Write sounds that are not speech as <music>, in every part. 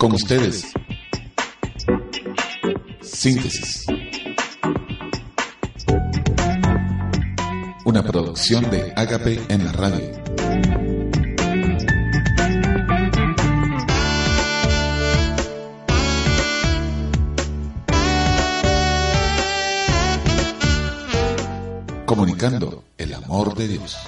Con ustedes. Síntesis. Una producción de Agape en la radio. Comunicando el amor de Dios.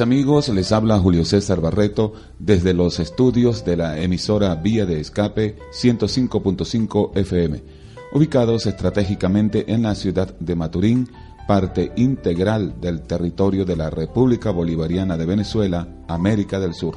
Amigos, les habla Julio César Barreto desde los estudios de la emisora Vía de Escape 105.5 FM, ubicados estratégicamente en la ciudad de Maturín, parte integral del territorio de la República Bolivariana de Venezuela, América del Sur.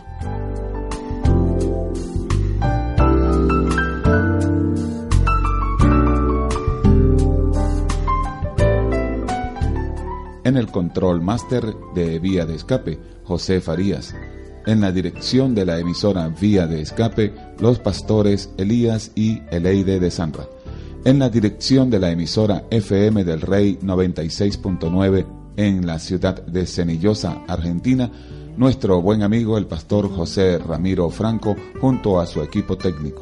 En el control máster de Vía de Escape, José Farías. En la dirección de la emisora Vía de Escape, los pastores Elías y Eleide de Sanra. En la dirección de la emisora FM del Rey 96.9 en la ciudad de Cenillosa, Argentina, nuestro buen amigo el pastor José Ramiro Franco junto a su equipo técnico.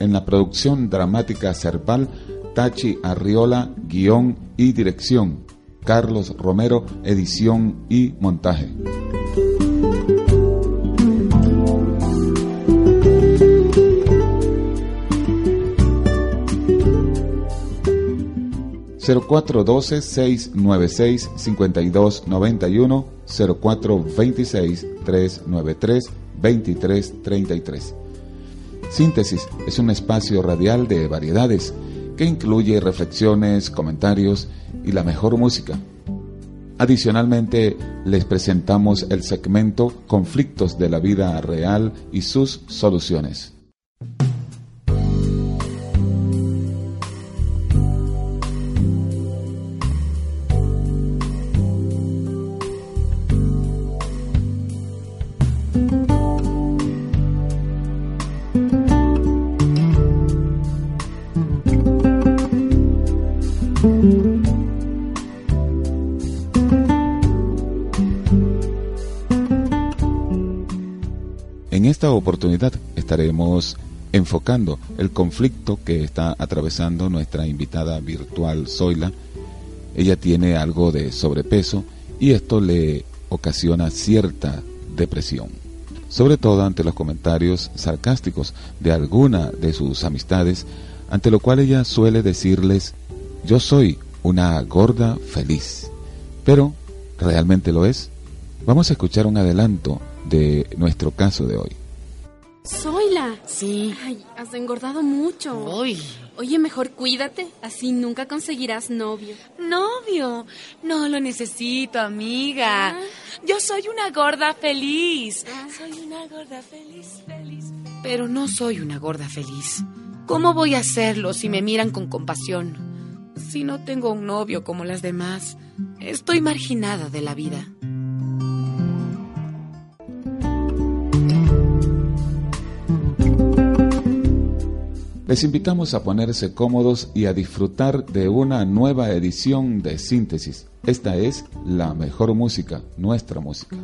En la producción dramática Cerval, Tachi Arriola, guion y dirección, Carlos Romero, edición y montaje. cero cuatro doce seis nueve seis cincuenta y dos noventa y uno cero cuatro veintiséis tres nueve tres veintitrés treinta y tres Síntesis es un espacio radial de variedades que incluye reflexiones, comentarios y la mejor música. Adicionalmente, les presentamos el segmento Conflictos de la vida real y sus soluciones. Esta oportunidad estaremos enfocando el conflicto que está atravesando nuestra invitada virtual Zoila. Ella tiene algo de sobrepeso y esto le ocasiona cierta depresión, sobre todo ante los comentarios sarcásticos de alguna de sus amistades, ante lo cual ella suele decirles, yo soy una gorda feliz. Pero, ¿realmente lo es? Vamos a escuchar un adelanto de nuestro caso de hoy. Zoila. Sí. Ay, has engordado mucho. Uy. Oye, mejor cuídate, así nunca conseguirás novio. ¿Novio? No lo necesito, amiga. Ah. Yo soy una gorda feliz. Ah. Soy una gorda feliz, feliz. Pero no soy una gorda feliz. ¿Cómo voy a hacerlo si me miran con compasión? Si no tengo un novio como las demás, estoy marginada de la vida. Les invitamos a ponerse cómodos y a disfrutar de una nueva edición de Síntesis. Esta es la mejor música, nuestra música.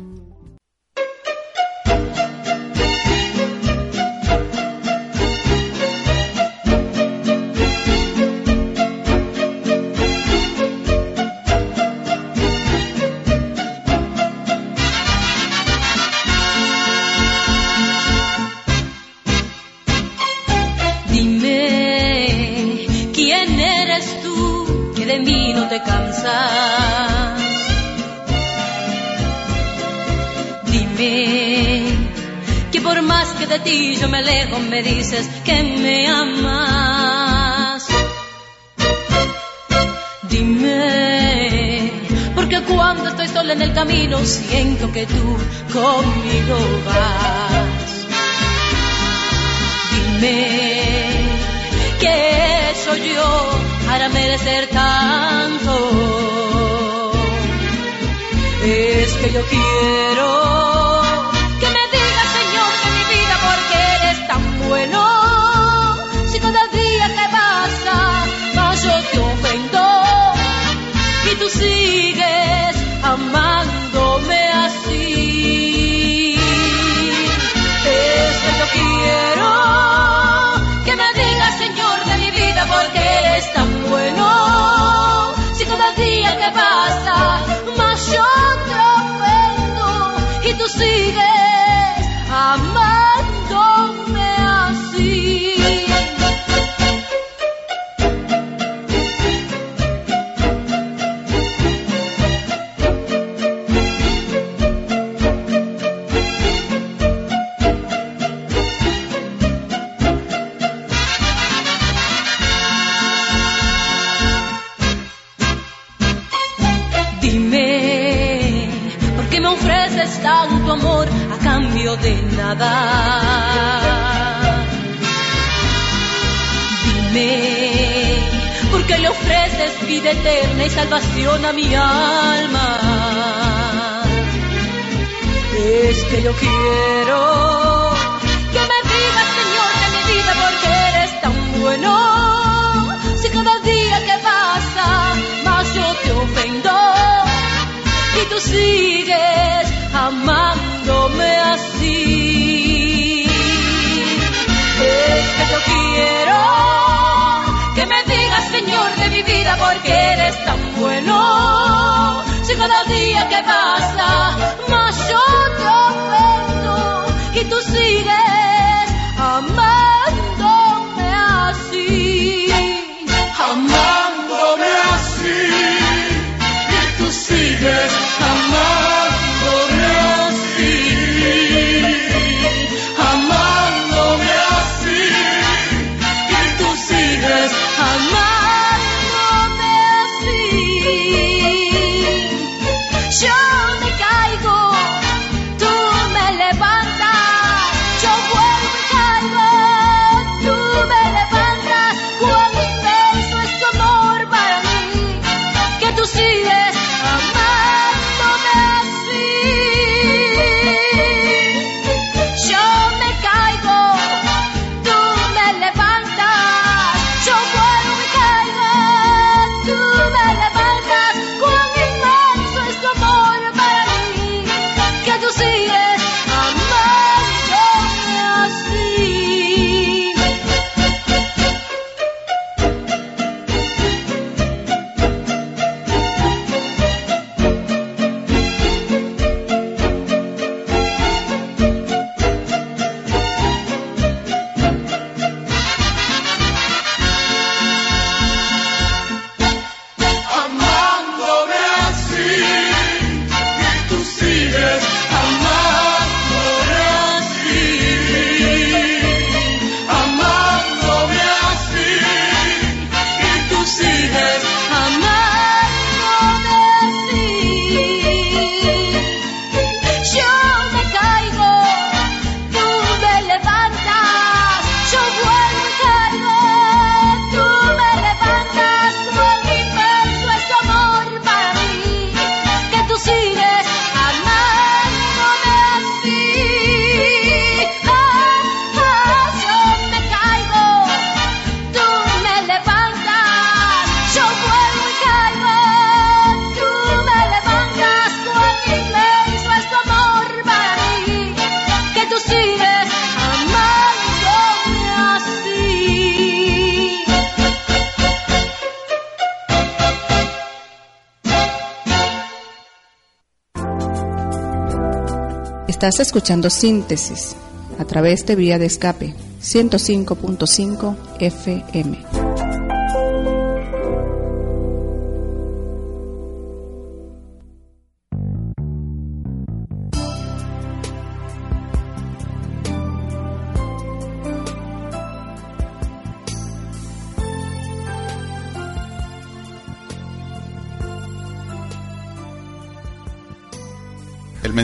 me dices que me amas. Dime, porque cuando estoy sola en el camino siento que tú conmigo vas. Dime, ¿qué soy yo para merecer tanto? Es que yo quiero vida eterna y salvación a mi alma. Es que yo quiero que me vivas, Señor, de mi vida, porque eres tan bueno. Si cada día que pasa más yo te ofendo y tú sigues amándome así. Es que yo quiero que me digas, Señor, porque eres tan Estás escuchando Síntesis a través de vía de escape 105.5 FM.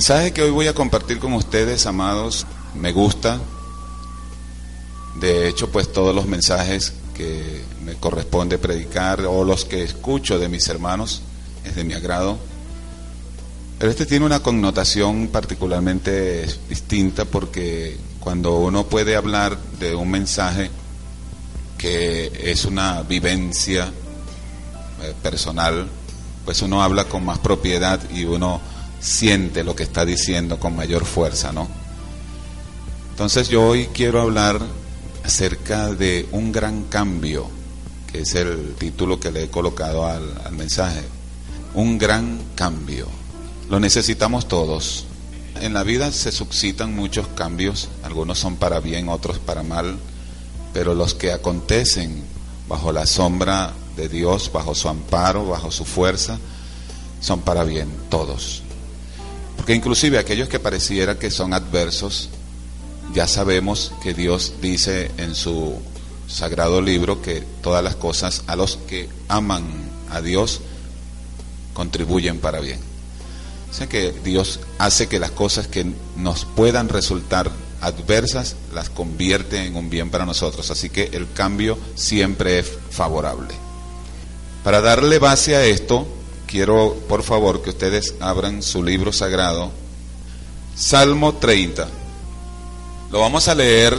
Mensaje que hoy voy a compartir con ustedes, amados, me gusta. De hecho, pues todos los mensajes que me corresponde predicar o los que escucho de mis hermanos es de mi agrado. Pero este tiene una connotación particularmente distinta porque cuando uno puede hablar de un mensaje que es una vivencia eh, personal, pues uno habla con más propiedad y uno siente lo que está diciendo con mayor fuerza, ¿no? Entonces yo hoy quiero hablar acerca de un gran cambio, que es el título que le he colocado al, al mensaje. Un gran cambio. Lo necesitamos todos. En la vida se suscitan muchos cambios, algunos son para bien, otros para mal, pero los que acontecen bajo la sombra de Dios, bajo su amparo, bajo su fuerza, son para bien, todos. Porque inclusive aquellos que pareciera que son adversos, ya sabemos que Dios dice en su sagrado libro que todas las cosas a los que aman a Dios contribuyen para bien. O sea que Dios hace que las cosas que nos puedan resultar adversas las convierte en un bien para nosotros. Así que el cambio siempre es favorable. Para darle base a esto, quiero por favor que ustedes abran su libro sagrado, Salmo 30. Lo vamos a leer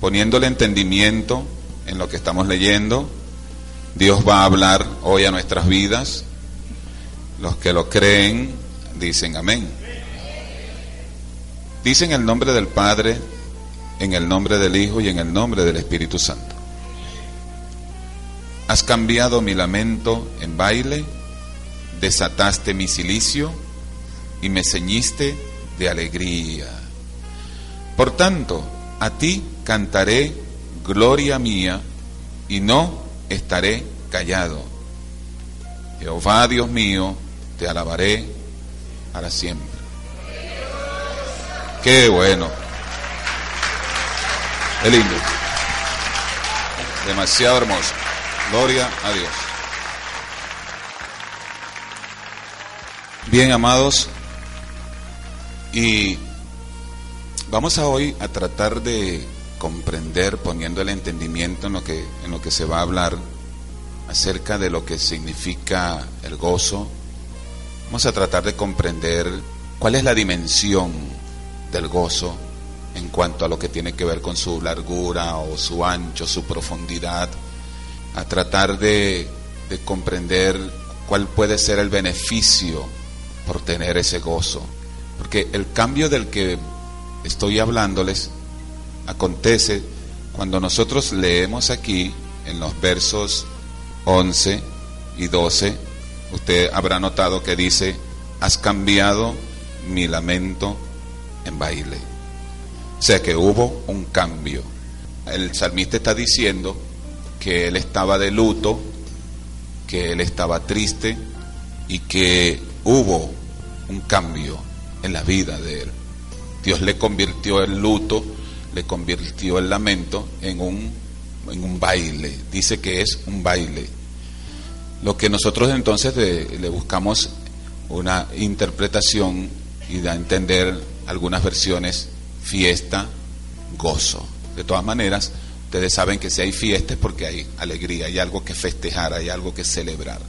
poniéndole entendimiento en lo que estamos leyendo. Dios va a hablar hoy a nuestras vidas. Los que lo creen dicen amén. Dicen el nombre del Padre, en el nombre del Hijo y en el nombre del Espíritu Santo. Has cambiado mi lamento en baile, desataste mi silicio y me ceñiste de alegría. Por tanto, a ti cantaré gloria mía y no estaré callado. Jehová Dios mío, te alabaré para siempre. Qué bueno. Qué lindo. Demasiado hermoso. Gloria a Dios. Bien, amados, y vamos a hoy a tratar de comprender, poniendo el entendimiento en lo que, en lo que se va a hablar acerca de lo que significa el gozo. Vamos a tratar de comprender cuál es la dimensión del gozo en cuanto a lo que tiene que ver con su largura o su ancho, su profundidad, a tratar de, de comprender cuál puede ser el beneficio por tener ese gozo. Porque el cambio del que estoy hablándoles acontece cuando nosotros leemos aquí en los versos 11 y 12, usted habrá notado que dice, has cambiado mi lamento en baile. O sea que hubo un cambio. El salmista está diciendo que él estaba de luto, que él estaba triste y que hubo un cambio en la vida de él. Dios le convirtió el luto, le convirtió el lamento en un, en un baile. Dice que es un baile. Lo que nosotros entonces le, buscamos una interpretación y da a entender algunas versiones fiesta, gozo. De todas maneras, ustedes saben que si hay fiesta es porque hay alegría, hay algo que festejar, hay algo que celebrar.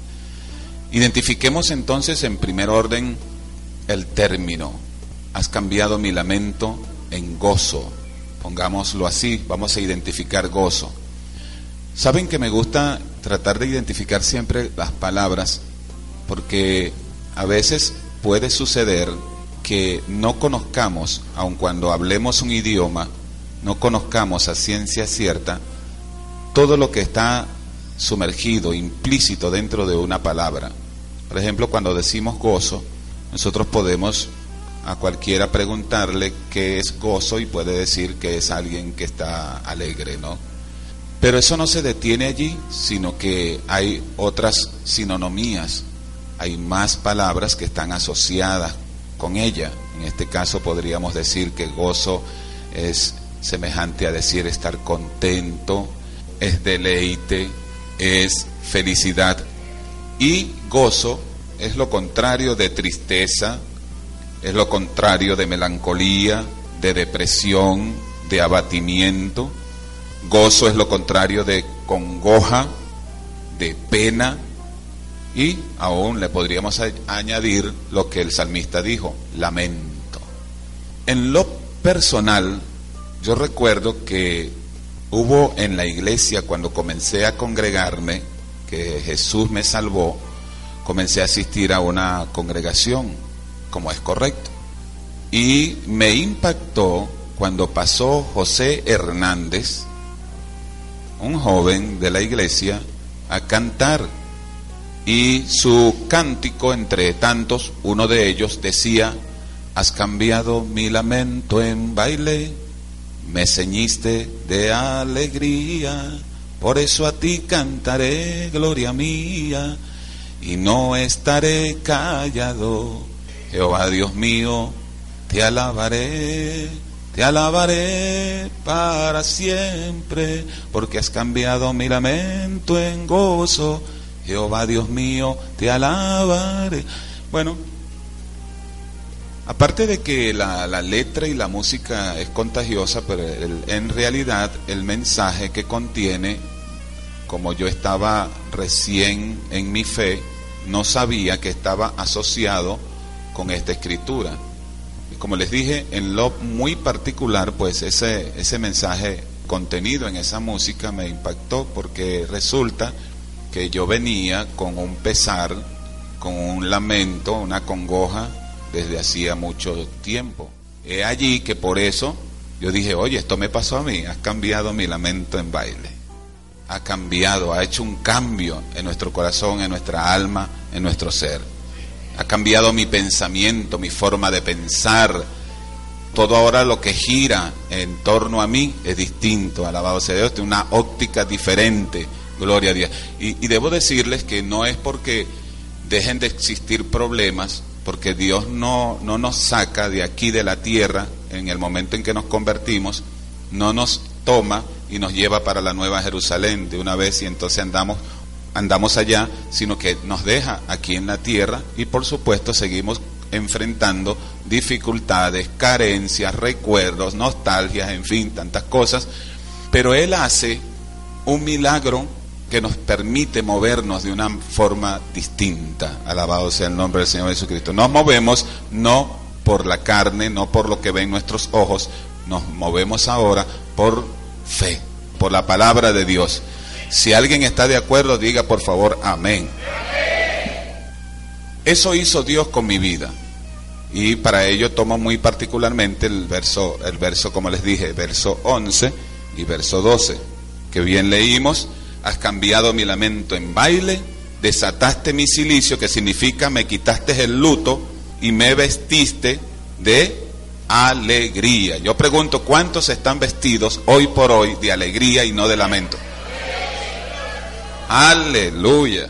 Identifiquemos entonces en primer orden el término. Has cambiado mi lamento en gozo. Pongámoslo así, vamos a identificar gozo. Saben que me gusta tratar de identificar siempre las palabras porque a veces puede suceder que no conozcamos, aun cuando hablemos un idioma, no conozcamos a ciencia cierta todo lo que está sumergido, implícito dentro de una palabra. Por ejemplo, cuando decimos gozo, nosotros podemos a cualquiera preguntarle qué es gozo y puede decir que es alguien que está alegre, ¿no? Pero eso no se detiene allí, sino que hay otras sinonomías, hay más palabras que están asociadas con ella. En este caso podríamos decir que gozo es semejante a decir estar contento, es deleite, es felicidad. Y gozo es lo contrario de tristeza, es lo contrario de melancolía, de depresión, de abatimiento. Gozo es lo contrario de congoja, de pena. Y aún le podríamos añadir lo que el salmista dijo, lamento. En lo personal, yo recuerdo que hubo en la iglesia cuando comencé a congregarme, que Jesús me salvó, comencé a asistir a una congregación, como es correcto. Y me impactó cuando pasó José Hernández, un joven de la iglesia, a cantar. Y su cántico, entre tantos, uno de ellos decía, Has cambiado mi lamento en baile, me ceñiste de alegría, por eso a ti cantaré, gloria mía, y no estaré callado. Jehová Dios mío, te alabaré, te alabaré para siempre, porque has cambiado mi lamento en gozo. Jehová Dios mío, te alabaré. Bueno, aparte de que la, letra y la música es contagiosa, pero en realidad el mensaje que contiene, como yo estaba recién en mi fe, no sabía que estaba asociado con esta escritura. Y como les dije, en lo muy particular, pues ese, ese mensaje contenido en esa música me impactó porque resulta que yo venía con un pesar, con un lamento, una congoja desde hacía mucho tiempo. He allí que por eso yo dije, oye, esto me pasó a mí, has cambiado mi lamento en baile. Ha cambiado, ha hecho un cambio en nuestro corazón, en nuestra alma, en nuestro ser. Ha cambiado mi pensamiento, mi forma de pensar. Todo ahora lo que gira en torno a mí es distinto. Alabado sea Dios, tiene una óptica diferente. Gloria a Dios. Y, y debo decirles que no es porque dejen de existir problemas, porque Dios no, no nos saca de aquí de la tierra en el momento en que nos convertimos, no nos toma y nos lleva para la nueva Jerusalén de una vez y entonces andamos andamos allá, sino que nos deja aquí en la tierra y por supuesto seguimos enfrentando dificultades, carencias, recuerdos, nostalgias, en fin, tantas cosas, pero Él hace un milagro que nos permite movernos de una forma distinta. Alabado sea el nombre del Señor Jesucristo. Nos movemos no por la carne, no por lo que ven nuestros ojos, nos movemos ahora por fe, por la palabra de Dios. Si alguien está de acuerdo, diga por favor amén. Eso hizo Dios con mi vida. Y para ello tomo muy particularmente el verso, el verso, como les dije, verso 11 y verso 12, que bien leímos, has cambiado mi lamento en baile, desataste mi silicio, que significa me quitaste el luto y me vestiste de alegría. Yo pregunto, ¿cuántos están vestidos hoy por hoy de alegría y no de lamento? Aleluya.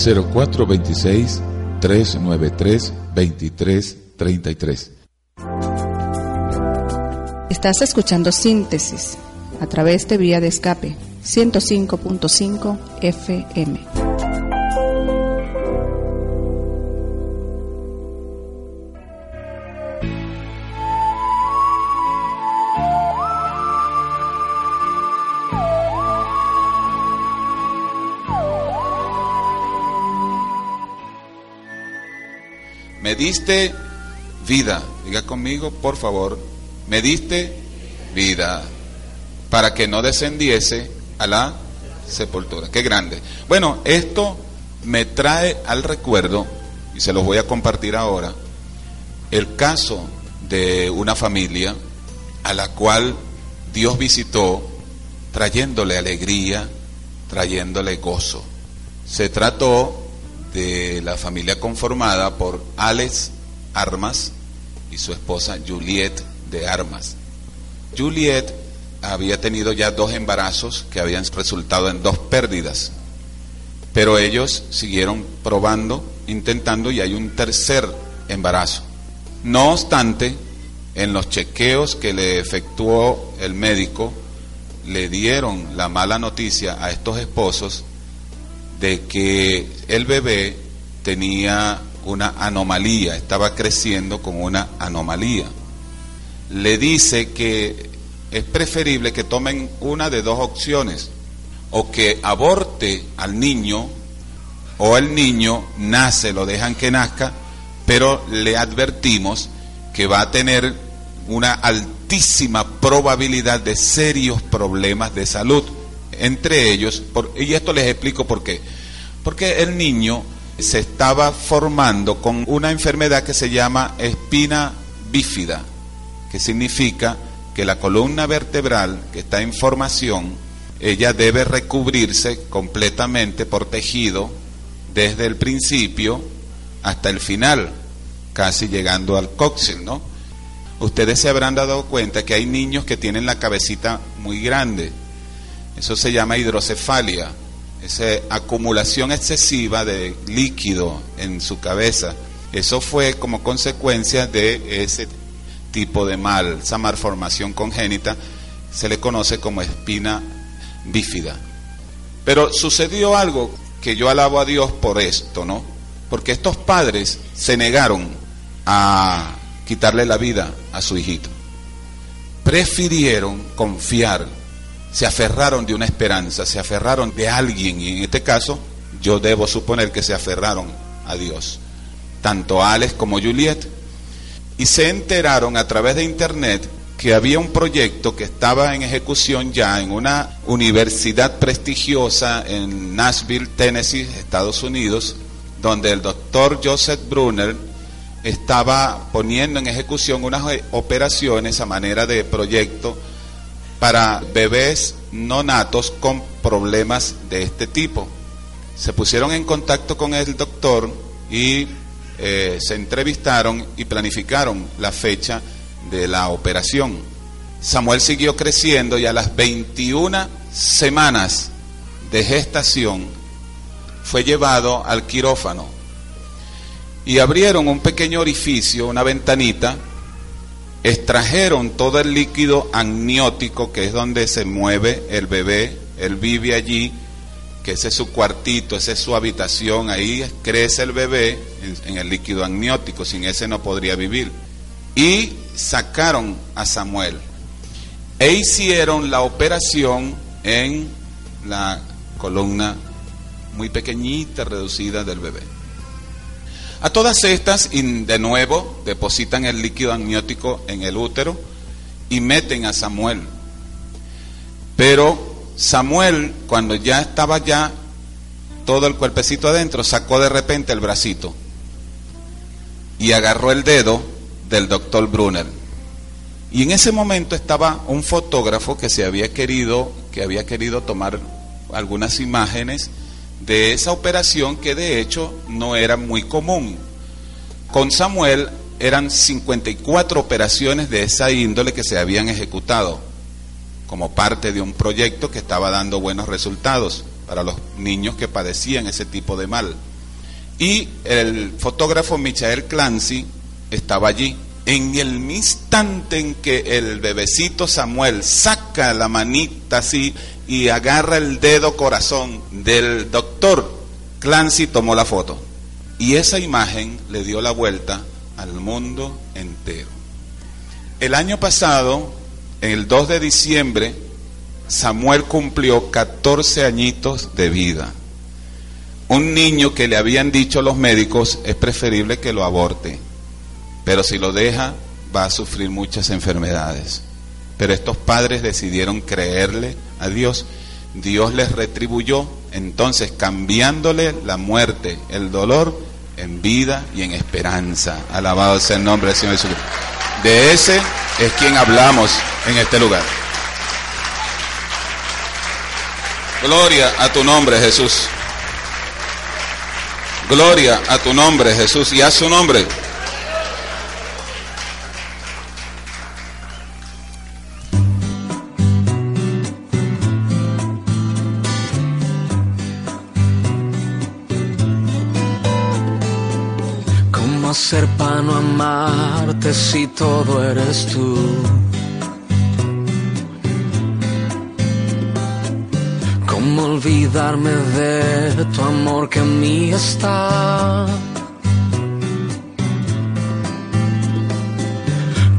0426-393-2333. Estás escuchando Síntesis a través de Vía de Escape 105.5 FM. Diste vida. Diga conmigo, por favor. Me diste vida para que no descendiese a la sepultura. Qué grande. Bueno, esto me trae al recuerdo, y se los voy a compartir ahora, el caso de una familia a la cual Dios visitó trayéndole alegría, trayéndole gozo. Se trató de la familia conformada por Alex Armas y su esposa Juliet de Armas. Juliet había tenido ya dos embarazos que habían resultado en dos pérdidas, pero ellos siguieron probando, intentando y hay un tercer embarazo. No obstante, en los chequeos que le efectuó el médico, le dieron la mala noticia a estos esposos de que el bebé tenía una anomalía, estaba creciendo con una anomalía. Le dice que es preferible que tomen una de dos opciones, o que aborte al niño, o el niño nace, lo dejan que nazca, pero le advertimos que va a tener una altísima probabilidad de serios problemas de salud entre ellos, por, y esto les explico por qué. Porque el niño se estaba formando con una enfermedad que se llama espina bífida, que significa que la columna vertebral que está en formación, ella debe recubrirse completamente por tejido desde el principio hasta el final, casi llegando al coxil, ¿no? Ustedes se habrán dado cuenta que hay niños que tienen la cabecita muy grande, eso se llama hidrocefalia, esa acumulación excesiva de líquido en su cabeza. Eso fue como consecuencia de ese tipo de mal, esa malformación congénita, se le conoce como espina bífida. Pero sucedió algo que yo alabo a Dios por esto, ¿no? Porque estos padres se negaron a quitarle la vida a su hijito. Prefirieron confiar se aferraron de una esperanza, se aferraron de alguien, y en este caso yo debo suponer que se aferraron a Dios, tanto Alex como Juliet, y se enteraron a través de internet que había un proyecto que estaba en ejecución ya en una universidad prestigiosa en Nashville, Tennessee, Estados Unidos, donde el doctor Joseph Brunner estaba poniendo en ejecución unas operaciones a manera de proyecto para bebés no natos con problemas de este tipo. Se pusieron en contacto con el doctor y eh, se entrevistaron y planificaron la fecha de la operación. Samuel siguió creciendo y a las 21 semanas de gestación fue llevado al quirófano y abrieron un pequeño orificio, una ventanita, extrajeron todo el líquido amniótico, que es donde se mueve el bebé, él vive allí, que ese es su cuartito, esa es su habitación, ahí crece el bebé en, en el líquido amniótico, sin ese no podría vivir. Y sacaron a Samuel e hicieron la operación en la columna muy pequeñita, reducida del bebé. A todas estas, de nuevo, depositan el líquido amniótico en el útero y meten a Samuel. Pero Samuel, cuando ya estaba ya todo el cuerpecito adentro, sacó de repente el bracito y agarró el dedo del doctor Brunner. Y en ese momento estaba un fotógrafo que se había querido, que había querido tomar algunas imágenes de esa operación que de hecho no era muy común. Con Samuel eran 54 operaciones de esa índole que se habían ejecutado como parte de un proyecto que estaba dando buenos resultados para los niños que padecían ese tipo de mal. Y el fotógrafo Michael Clancy estaba allí. En el instante en que el bebecito Samuel saca la manita así y agarra el dedo corazón del doctor, Clancy tomó la foto. Y esa imagen le dio la vuelta al mundo entero. El año pasado, el 2 de diciembre, Samuel cumplió 14 añitos de vida. Un niño que le habían dicho los médicos es preferible que lo aborte, pero si lo deja va a sufrir muchas enfermedades. Pero estos padres decidieron creerle a Dios. Dios les retribuyó, entonces cambiándole la muerte, el dolor, en vida y en esperanza. Alabado sea el nombre del Señor Jesucristo. De ese es quien hablamos en este lugar. Gloria a tu nombre, Jesús. Gloria a tu nombre, Jesús, y a su nombre. ¿Cómo hacer para no amarte si todo eres tú? ¿Cómo olvidarme de tu amor que en mí está?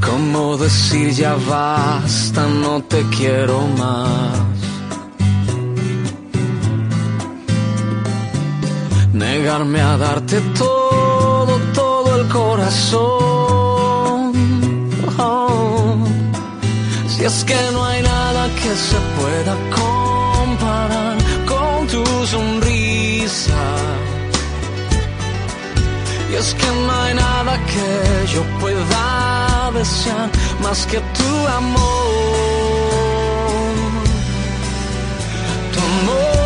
¿Cómo decir ya basta, no te quiero más? Negarme a darte todo, corazón. Si es que no hay nada que se pueda comparar con tu sonrisa. Y es que no hay nada que yo pueda desear más que tu amor. Tu amor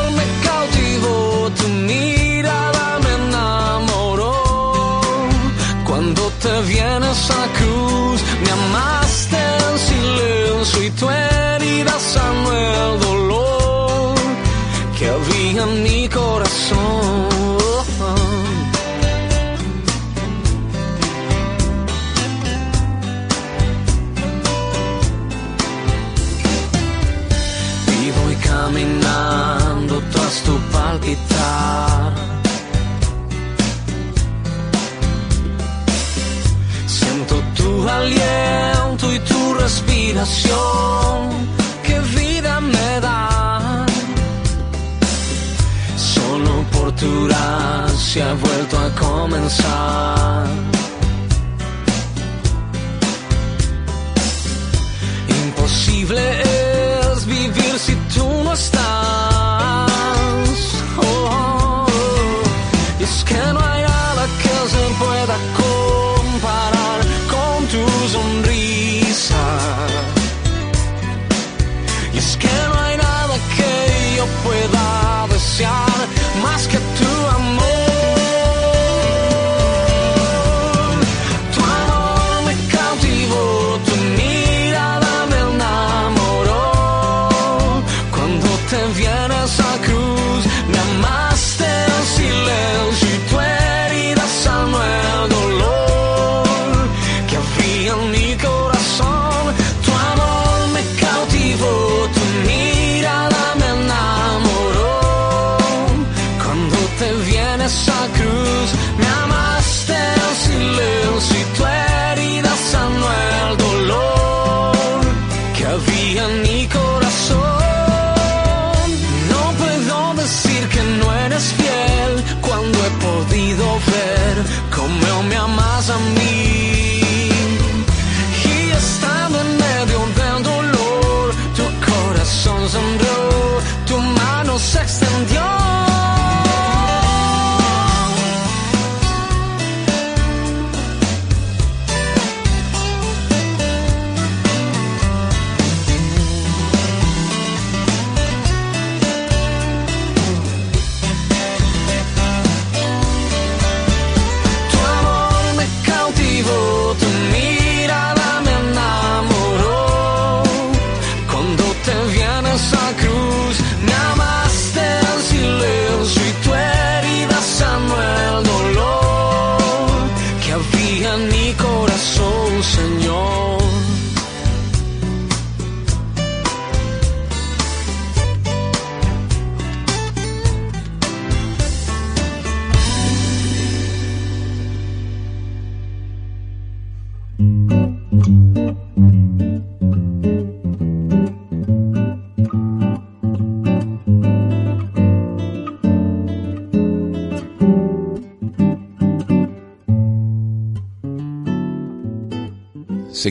respiración. Qué vida me da. Solo por tu gracia he vuelto a comenzar. Imposible es vivir si tú no estás.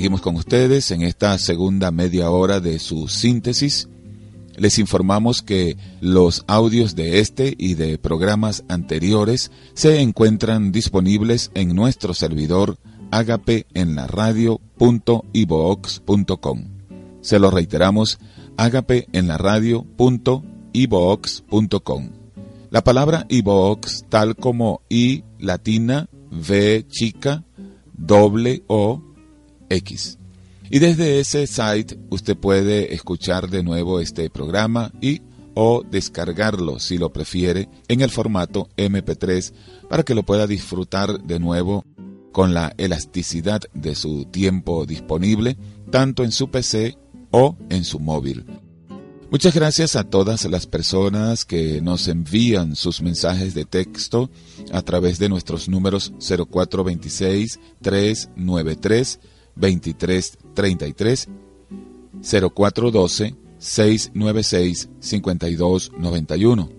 Seguimos con ustedes en esta segunda media hora de su síntesis. Les informamos que los audios de este y de programas anteriores se encuentran disponibles en nuestro servidor agape en la radio.ibox.com. Se lo reiteramos, agape en la radio.ibox.com. La palabra ibox, tal como i latina, v chica, doble o X. Y desde ese site usted puede escuchar de nuevo este programa y o descargarlo si lo prefiere en el formato MP3 para que lo pueda disfrutar de nuevo con la elasticidad de su tiempo disponible tanto en su PC o en su móvil. Muchas gracias a todas las personas que nos envían sus mensajes de texto a través de nuestros números 0426 393 2333 0412 696 5291.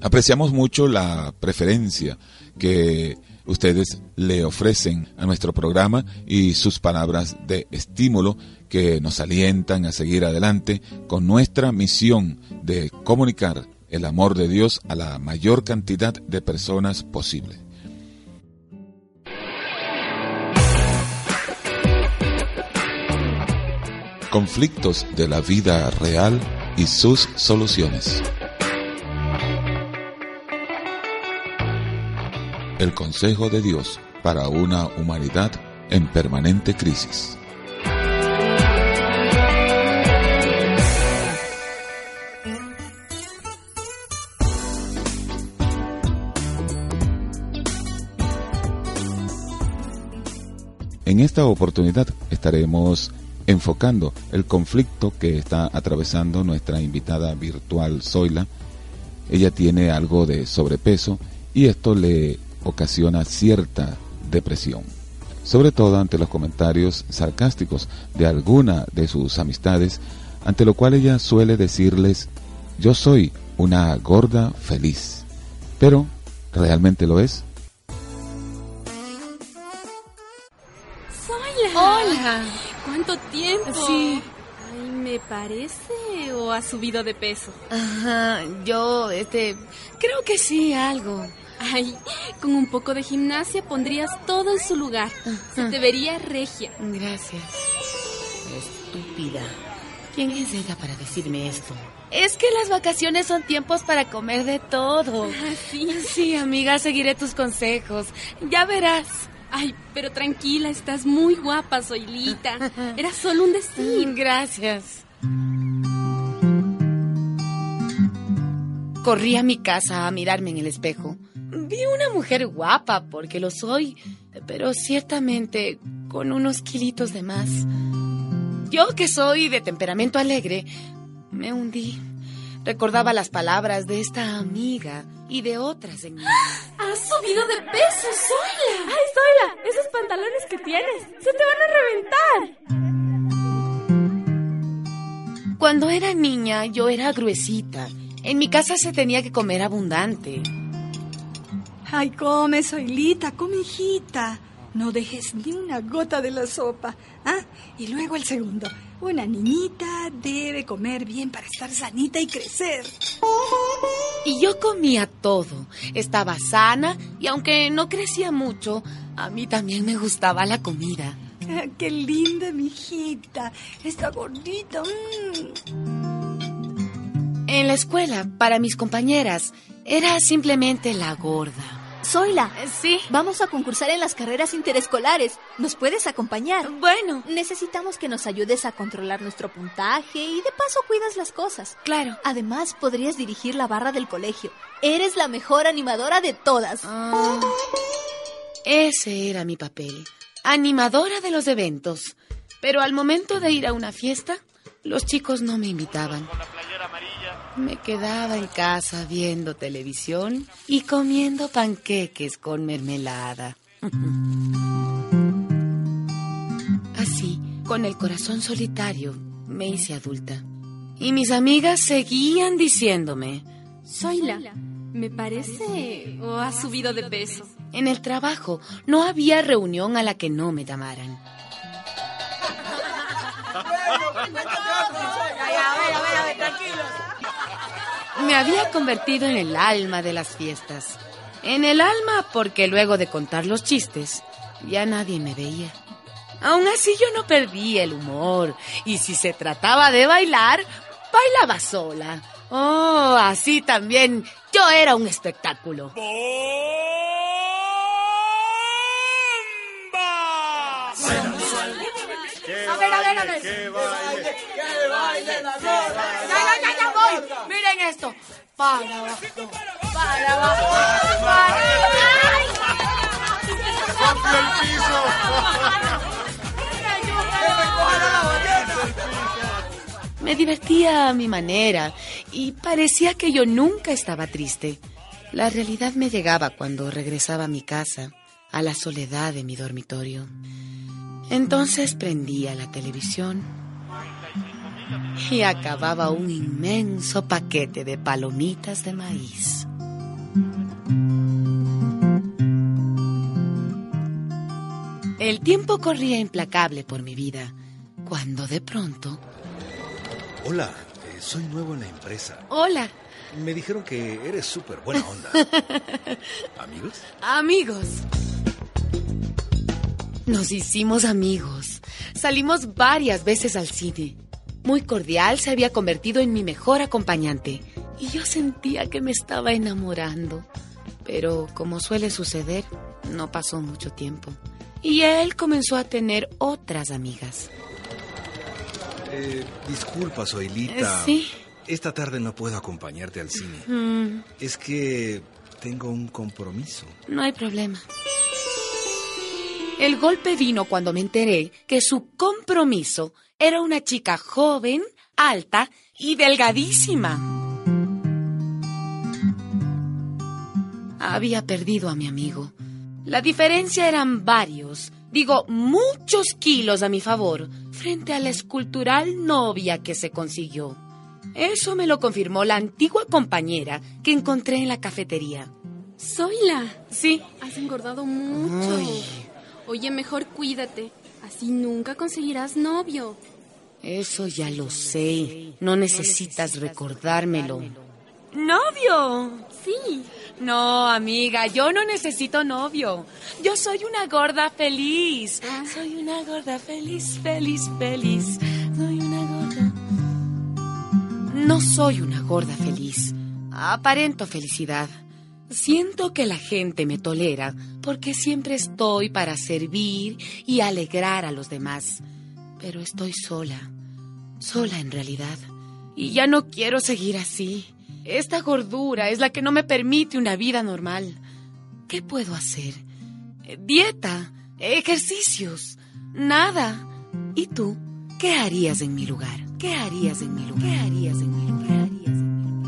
Apreciamos mucho la preferencia que ustedes le ofrecen a nuestro programa y sus palabras de estímulo que nos alientan a seguir adelante con nuestra misión de comunicar el amor de Dios a la mayor cantidad de personas posible. Conflictos de la vida real y sus soluciones. El Consejo de Dios para una humanidad en permanente crisis. En esta oportunidad estaremos enfocando el conflicto que está atravesando nuestra invitada virtual Zoila. Ella tiene algo de sobrepeso y esto le ocasiona cierta depresión, sobre todo ante los comentarios sarcásticos de alguna de sus amistades, ante lo cual ella suele decirles, yo soy una gorda feliz, pero ¿realmente lo es? Hola. ¿Cuánto tiempo? Sí. Ay, me parece o ha subido de peso. Ajá, yo, este, creo que sí, algo. Ay, con un poco de gimnasia pondrías todo en su lugar. Se te vería regia. Gracias. Estúpida. ¿Quién es ella para decirme esto? Es que las vacaciones son tiempos para comer de todo. Ah, sí. Sí, amiga, seguiré tus consejos. Ya verás. Ay, pero tranquila, estás muy guapa, Zoilita. <laughs> Era solo un decir. Gracias. Corrí a mi casa a mirarme en el espejo. Vi una mujer guapa, porque lo soy, pero ciertamente con unos kilitos de más. Yo, que soy de temperamento alegre, me hundí. Recordaba las palabras de esta amiga y de otras en. <gasps> Has subido de peso, Zoila. ¡Ay, Zoila! Esos pantalones que tienes se te van a reventar. Cuando era niña, yo era gruesita. En mi casa se tenía que comer abundante. Ay, come, Zoilita, come, hijita. No dejes ni una gota de la sopa. ¿Ah? Y luego el segundo. Una niñita debe comer bien para estar sanita y crecer. Y yo comía todo. Estaba sana y aunque no crecía mucho, a mí también me gustaba la comida. Ah, qué linda, mi hijita. Está gordita. mm. En la escuela, para mis compañeras, era simplemente la gorda. Zoila, Eh, Sí. vamos a concursar en las carreras interescolares. ¿Nos puedes acompañar? Bueno, Necesitamos que nos ayudes a controlar nuestro puntaje y de paso cuidas las cosas. claro. Además, podrías dirigir la barra del colegio. Eres la mejor animadora de todas. Ah, ese era mi papel. animadora de los eventos. Pero al momento de ir a una fiesta, los chicos no me invitaban. Me quedaba en casa viendo televisión y comiendo panqueques con mermelada. <laughs> Así, con el corazón solitario, me hice adulta. Y mis amigas seguían diciéndome, Zoila, me parece o has subido de peso. en el trabajo no había reunión a la que no me llamaran. Me había convertido en el alma de las fiestas. En el alma porque luego de contar los chistes, ya nadie me veía. Aún así yo no perdí el humor. Y si se trataba de bailar, bailaba sola. Oh, así también yo era un espectáculo. A ver, a ver, a ver. Ya, ya, ya voy. Miren esto. Me divertía a mi manera y parecía que yo nunca estaba triste. La realidad me llegaba cuando regresaba a mi casa, a la soledad de mi dormitorio. Entonces prendía la televisión y acababa un inmenso paquete de palomitas de maíz. El tiempo corría implacable por mi vida, cuando de pronto... Hola, eh, soy nuevo en la empresa. Hola, Me dijeron que eres súper buena onda. <laughs> ¿Amigos? amigos. Nos hicimos amigos. Salimos varias veces al cine. Muy cordial se había convertido en mi mejor acompañante. Y yo sentía que me estaba enamorando. Pero, como suele suceder, no pasó mucho tiempo. Y él comenzó a tener otras amigas. Eh, disculpa, Zoilita. Eh, sí. Esta tarde no puedo acompañarte al cine. Mm, Es que tengo un compromiso. no hay problema. El golpe vino cuando me enteré que su compromiso era una chica joven, alta y delgadísima. Había perdido a mi amigo. La diferencia eran varios, digo, muchos kilos a mi favor, frente a la escultural novia que se consiguió. Eso me lo confirmó la antigua compañera que encontré en la cafetería. Zoila, Sí, has engordado mucho. Ay. Oye, mejor cuídate. Así nunca conseguirás novio. Eso ya lo sé. No necesitas recordármelo. ¿Novio? Sí. No, amiga, yo no necesito novio. Yo soy una gorda feliz. Soy una gorda feliz, feliz, feliz. Soy una gorda. No soy una gorda feliz. Aparento felicidad. Siento que la gente me tolera porque siempre estoy para servir y alegrar a los demás. Pero estoy sola. Sola en realidad. Y ya no quiero seguir así. Esta gordura es la que no me permite una vida normal. ¿Qué puedo hacer? Eh, Dieta, ejercicios, nada. ¿Y tú? ¿Qué harías en mi lugar? ¿Qué harías en mi lugar? ¿Qué harías en mi lugar? ¿Qué harías en mi lugar?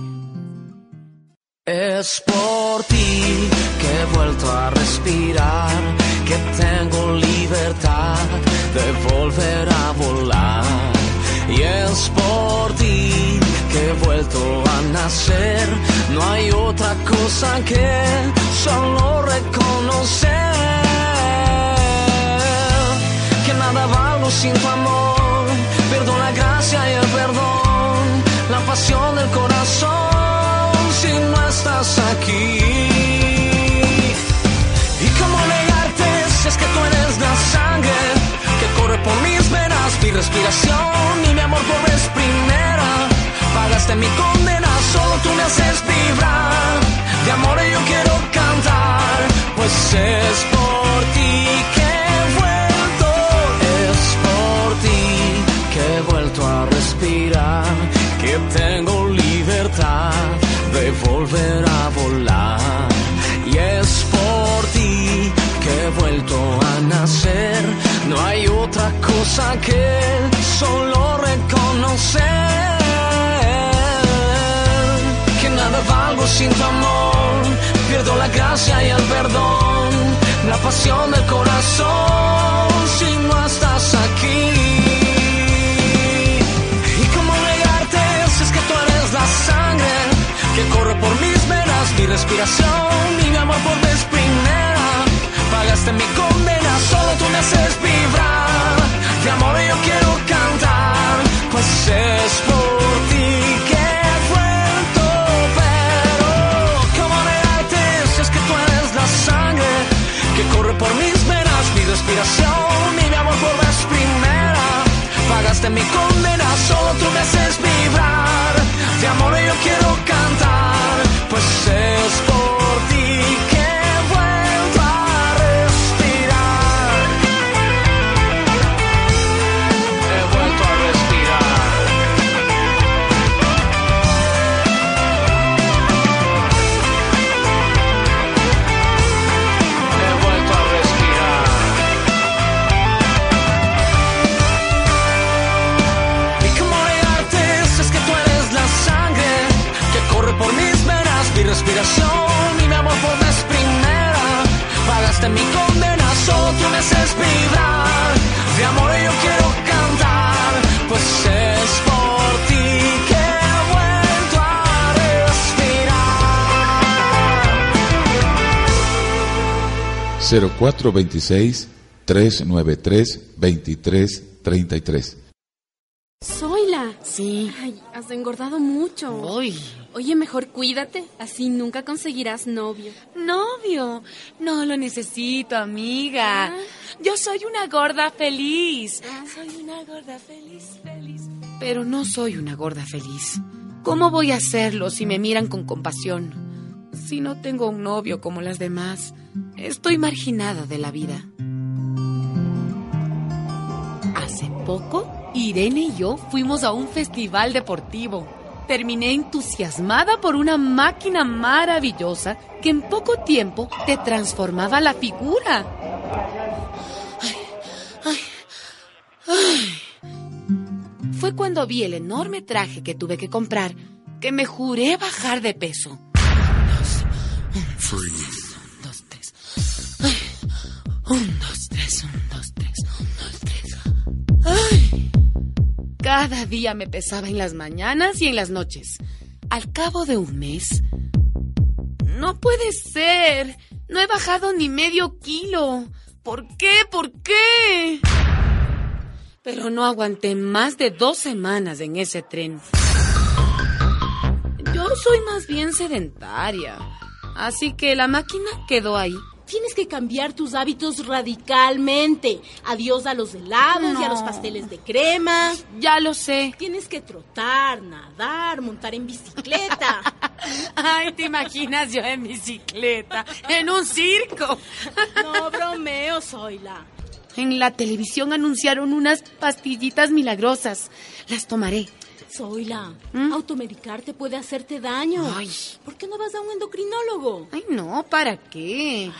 Es por ti que he vuelto a respirar, que tengo libertad de volver a volar. Y es por ti que he vuelto a nacer, no hay otra cosa que solo reconocer que nada valgo sin tu amor. Pierdo la gracia y el perdón, la pasión del corazón si no estás aquí. Mi respiración y mi amor por vez primera? Pagaste mi condena, solo tú me haces vibrar. De amor yo quiero cantar, pues es por ti que he vuelto, es por ti que he vuelto a respirar, que tengo libertad de volver a volar. Que solo reconocer que nada valgo sin tu amor. Pierdo la gracia y el perdón, la pasión del corazón si no estás aquí. ¿Y cómo negarte si es que tú eres la sangre que corre por mis venas, mi respiración mi amor por vez primera? Pagaste mi condena, solo tú me haces vibrar. De amor yo quiero cantar, pues es por ti que he vuelto. Pero, ¿cómo negarte si es que tú eres la sangre que corre por mis venas, mi respiración mi amor por vez primera? Pagaste mi condena, solo tú me haces vibrar. De amor yo quiero cantar, pues es por Mi condena, solo tú me haces vibrar. De amor yo quiero cantar, pues es por ti que he vuelto a respirar. 0426 393 2333. Sí. Ay, has engordado mucho. Uy. Oye, mejor cuídate. Así nunca conseguirás novio. Novio. No lo necesito, amiga. Yo soy una gorda feliz. Soy una gorda feliz, feliz. Pero no soy una gorda feliz. ¿Cómo voy a hacerlo si me miran con compasión? Si no tengo un novio como las demás, estoy marginada de la vida. Poco, Irene y yo fuimos a un festival deportivo. Terminé entusiasmada por una máquina maravillosa que en poco tiempo te transformaba la figura. Ay, ay, ay. Fue cuando vi el enorme traje que tuve que comprar que me juré bajar de peso. Un, dos, tres. Un, Cada día me pesaba en las mañanas y en las noches. Al cabo de un mes... No puede ser. No he bajado ni medio kilo. ¿Por qué? ¿Por qué? Pero no aguanté más de dos semanas en ese tren. Yo soy más bien sedentaria. Así que la máquina quedó ahí. Tienes que cambiar tus hábitos radicalmente. Adiós a los helados y a los pasteles de crema. Ya lo sé. Tienes que trotar, nadar, montar en bicicleta. <laughs> Ay, ¿te imaginas yo en bicicleta? En un circo. <laughs> No bromeo, Zoila. En la televisión anunciaron unas pastillitas milagrosas. Las tomaré. Zoila, automedicarte puede hacerte daño. ¿Mm? Ay. ¿Por qué no vas a un endocrinólogo? Ay, no, ¿para qué?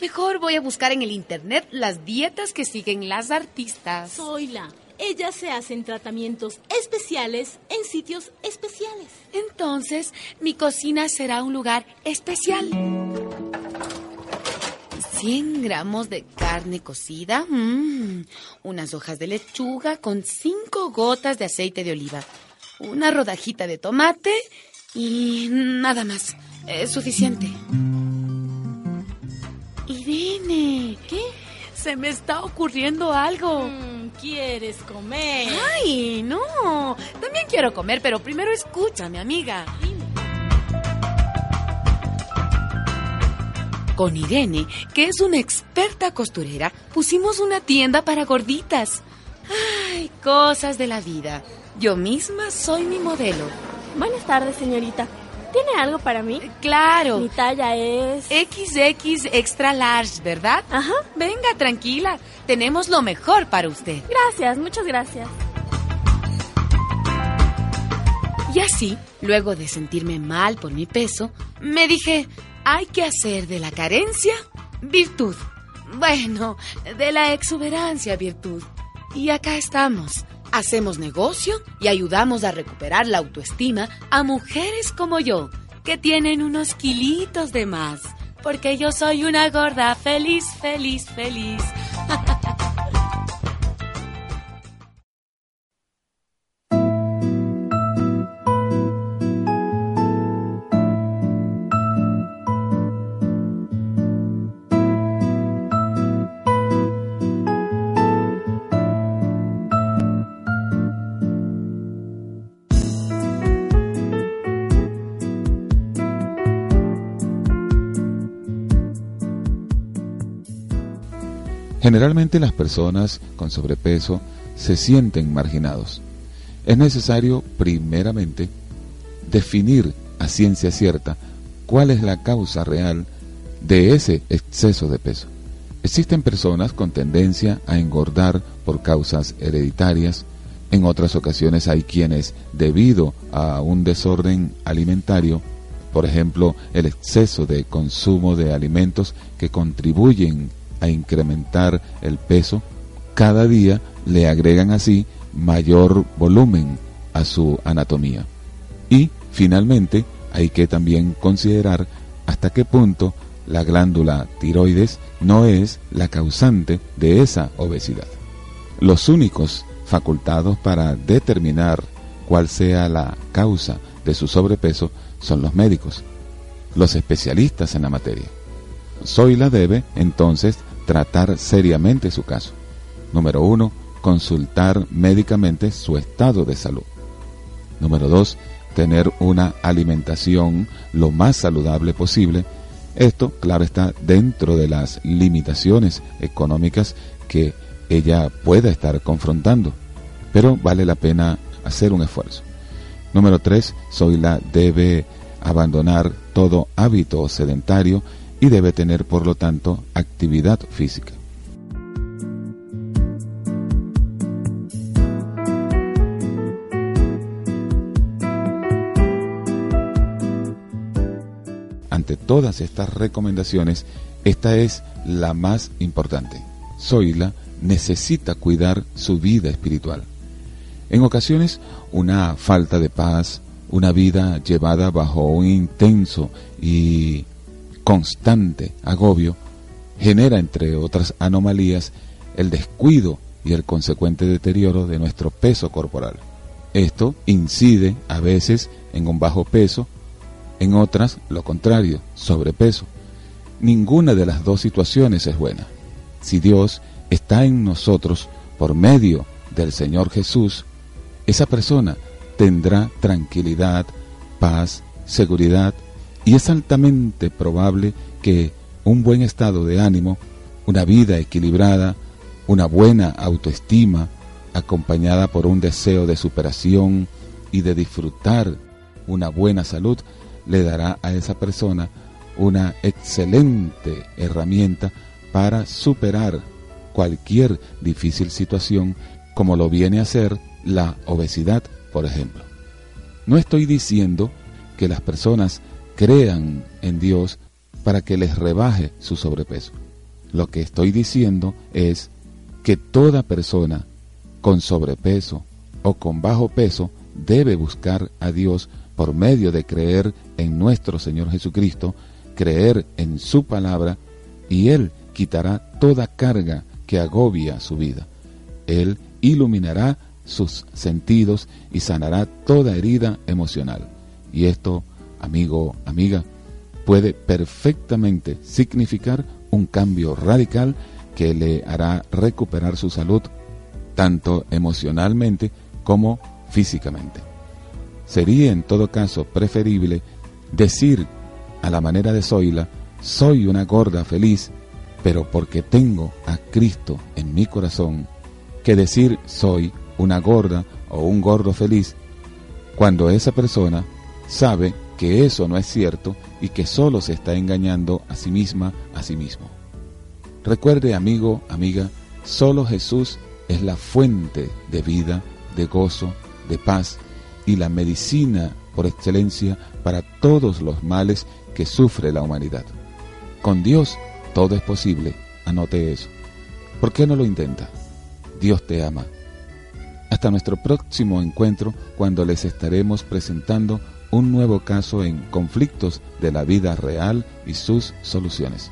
Mejor voy a buscar en el internet las dietas que siguen las artistas. Zoila, ellas se hacen tratamientos especiales en sitios especiales. Entonces, mi cocina será un lugar especial. 100 gramos de carne cocida, mm, unas hojas de lechuga con 5 gotas de aceite de oliva, una rodajita de tomate y nada más. Es suficiente. Irene, ¿qué? Se me está ocurriendo algo. Mm, ¿Quieres comer? Ay, no. También quiero comer, pero primero escúchame, amiga. Con Irene, que es una experta costurera, pusimos una tienda para gorditas. Ay, cosas de la vida. Yo misma soy mi modelo. Buenas tardes, señorita. ¿Tiene algo para mí? Claro. Mi talla es... XX extra large, ¿verdad? Ajá. Venga, tranquila. Tenemos lo mejor para usted. Gracias, muchas gracias. Y así, luego de sentirme mal por mi peso, me dije, hay que hacer de la carencia virtud. Bueno, de la exuberancia virtud. Y acá estamos. Hacemos negocio y ayudamos a recuperar la autoestima a mujeres como yo, que tienen unos kilitos de más. Porque yo soy una gorda feliz, feliz, feliz. <laughs> Generalmente las personas con sobrepeso se sienten marginados. Es necesario, primeramente, definir a ciencia cierta cuál es la causa real de ese exceso de peso. Existen personas con tendencia a engordar por causas hereditarias, en otras ocasiones hay quienes, debido a un desorden alimentario, por ejemplo, el exceso de consumo de alimentos que contribuyen a incrementar el peso, cada día le agregan así mayor volumen a su anatomía. Y finalmente hay que también considerar hasta qué punto la glándula tiroides no es la causante de esa obesidad. Los únicos facultados para determinar cuál sea la causa de su sobrepeso son los médicos, los especialistas en la materia. Zoila debe entonces tratar seriamente su caso. Número uno, consultar médicamente su estado de salud. Número dos, tener una alimentación lo más saludable posible. Esto, claro, está dentro de las limitaciones económicas que ella pueda estar confrontando, pero vale la pena hacer un esfuerzo. Número tres, Zoila debe abandonar todo hábito sedentario y debe tener por lo tanto actividad física. Ante todas estas recomendaciones, esta es la más importante. Zoila necesita cuidar su vida espiritual. En ocasiones, una falta de paz, una vida llevada bajo un intenso y constante agobio genera, entre otras anomalías, el descuido y el consecuente deterioro de nuestro peso corporal. Esto incide a veces en un bajo peso, en otras lo contrario, sobrepeso. Ninguna de las dos situaciones es buena. Si Dios está en nosotros por medio del Señor Jesús, esa persona tendrá tranquilidad, paz, seguridad y es altamente probable que un buen estado de ánimo, una vida equilibrada, una buena autoestima, acompañada por un deseo de superación y de disfrutar una buena salud, le dará a esa persona una excelente herramienta para superar cualquier difícil situación como lo viene a ser la obesidad, por ejemplo. No estoy diciendo que las personas crean en Dios para que les rebaje su sobrepeso. Lo que estoy diciendo es que toda persona con sobrepeso o con bajo peso debe buscar a Dios por medio de creer en nuestro Señor Jesucristo, creer en su palabra y Él quitará toda carga que agobia su vida. Él iluminará sus sentidos y sanará toda herida emocional. Y esto amigo, amiga, puede perfectamente significar un cambio radical que le hará recuperar su salud, tanto emocionalmente como físicamente. Sería en todo caso preferible decir a la manera de Zoila, soy una gorda feliz, pero porque tengo a Cristo en mi corazón, que decir soy una gorda o un gordo feliz, cuando esa persona sabe que eso no es cierto y que solo se está engañando a sí misma, a sí mismo. Recuerde, amigo, amiga, solo Jesús es la fuente de vida, de gozo, de paz y la medicina por excelencia para todos los males que sufre la humanidad. Con Dios todo es posible, anote eso. ¿Por qué no lo intenta? Dios te ama. Hasta nuestro próximo encuentro cuando les estaremos presentando un nuevo caso en conflictos de la vida real y sus soluciones.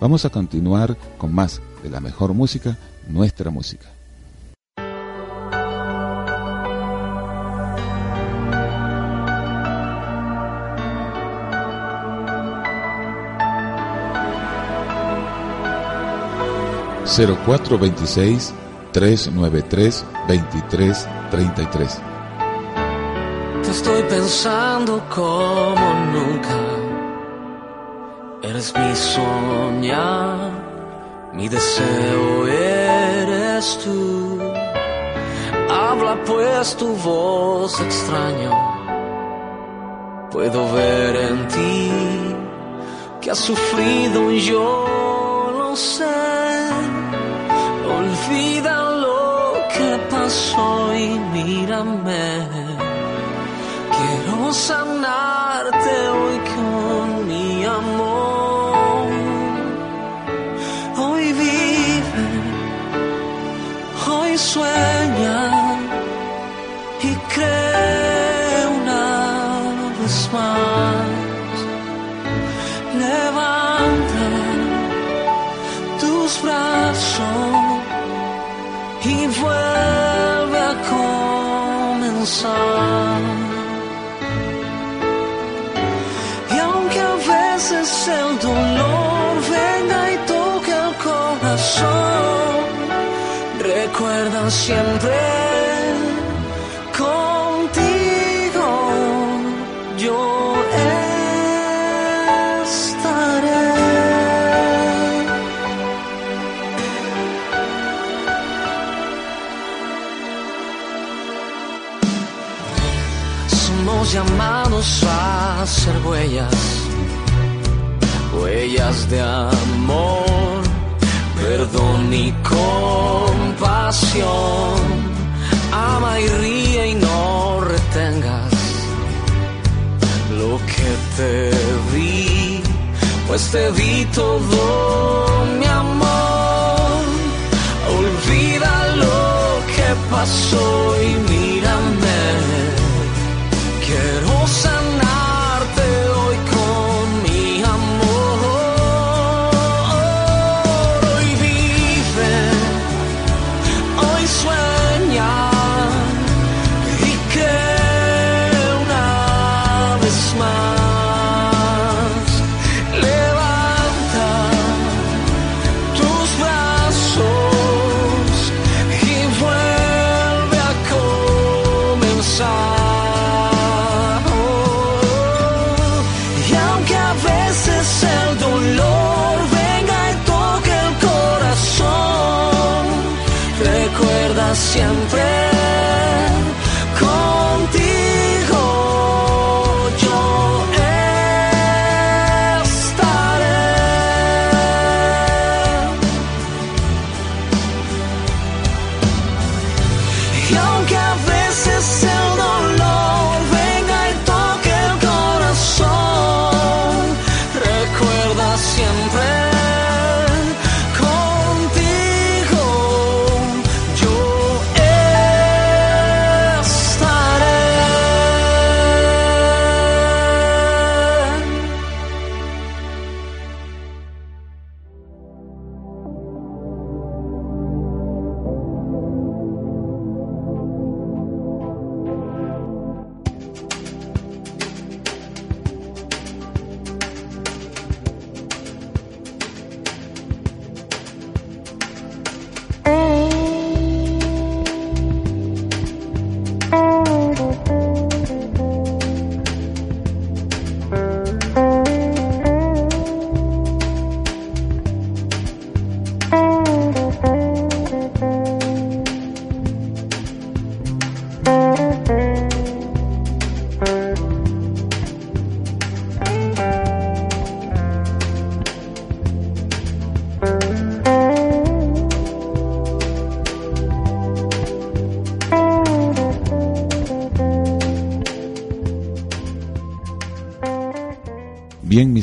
Vamos a continuar con más de la mejor música, nuestra música. ...0426 393 2333 Te estoy pensando como nunca. Eres mi soñar, mi deseo eres tú. Habla pues tu voz extraño. Puedo ver en ti que has sufrido y yo lo sé. Olvida lo que pasó y mírame. Sanarte hoy con mi amor. Hoy vive, hoy sueña y cree una vez más. Levanta tus brazos y vuelve a comenzar. Siempre contigo yo estaré. Somos llamados a ser huellas, huellas de amor, perdón y Ama y ríe y no retengas lo que te di, pues te di todo mi amor. Olvida lo que pasó y mírame.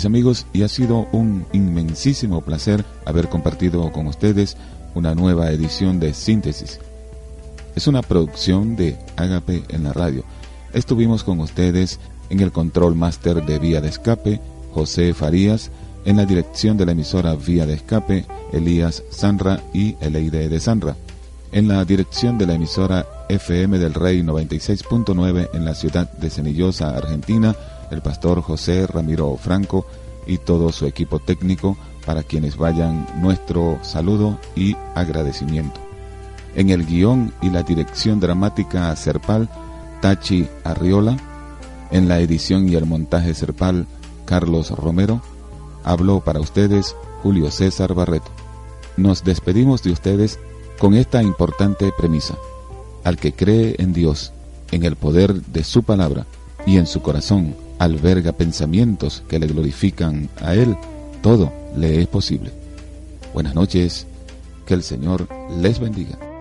Amigos, y ha sido un inmensísimo placer haber compartido con ustedes una nueva edición de Síntesis. Es una producción de Ágape en la radio. Estuvimos con ustedes en el control máster de Vía de Escape, José Farías, en la dirección de la emisora Vía de Escape, Elías Sanra y Eleide de Sanra. En la dirección de la emisora FM del Rey 96.9 en la ciudad de Cenillosa, Argentina, el pastor José Ramiro Franco y todo su equipo técnico, para quienes vayan nuestro saludo y agradecimiento. En el guion y la dirección dramática Serpal, Tachi Arriola. En la edición y el montaje Serpal, Carlos Romero. Habló para ustedes Julio César Barreto. Nos despedimos de ustedes con esta importante premisa. Al que cree en Dios, en el poder de su palabra y en su corazón alberga pensamientos que le glorifican a Él, todo le es posible. Buenas noches, que el Señor les bendiga.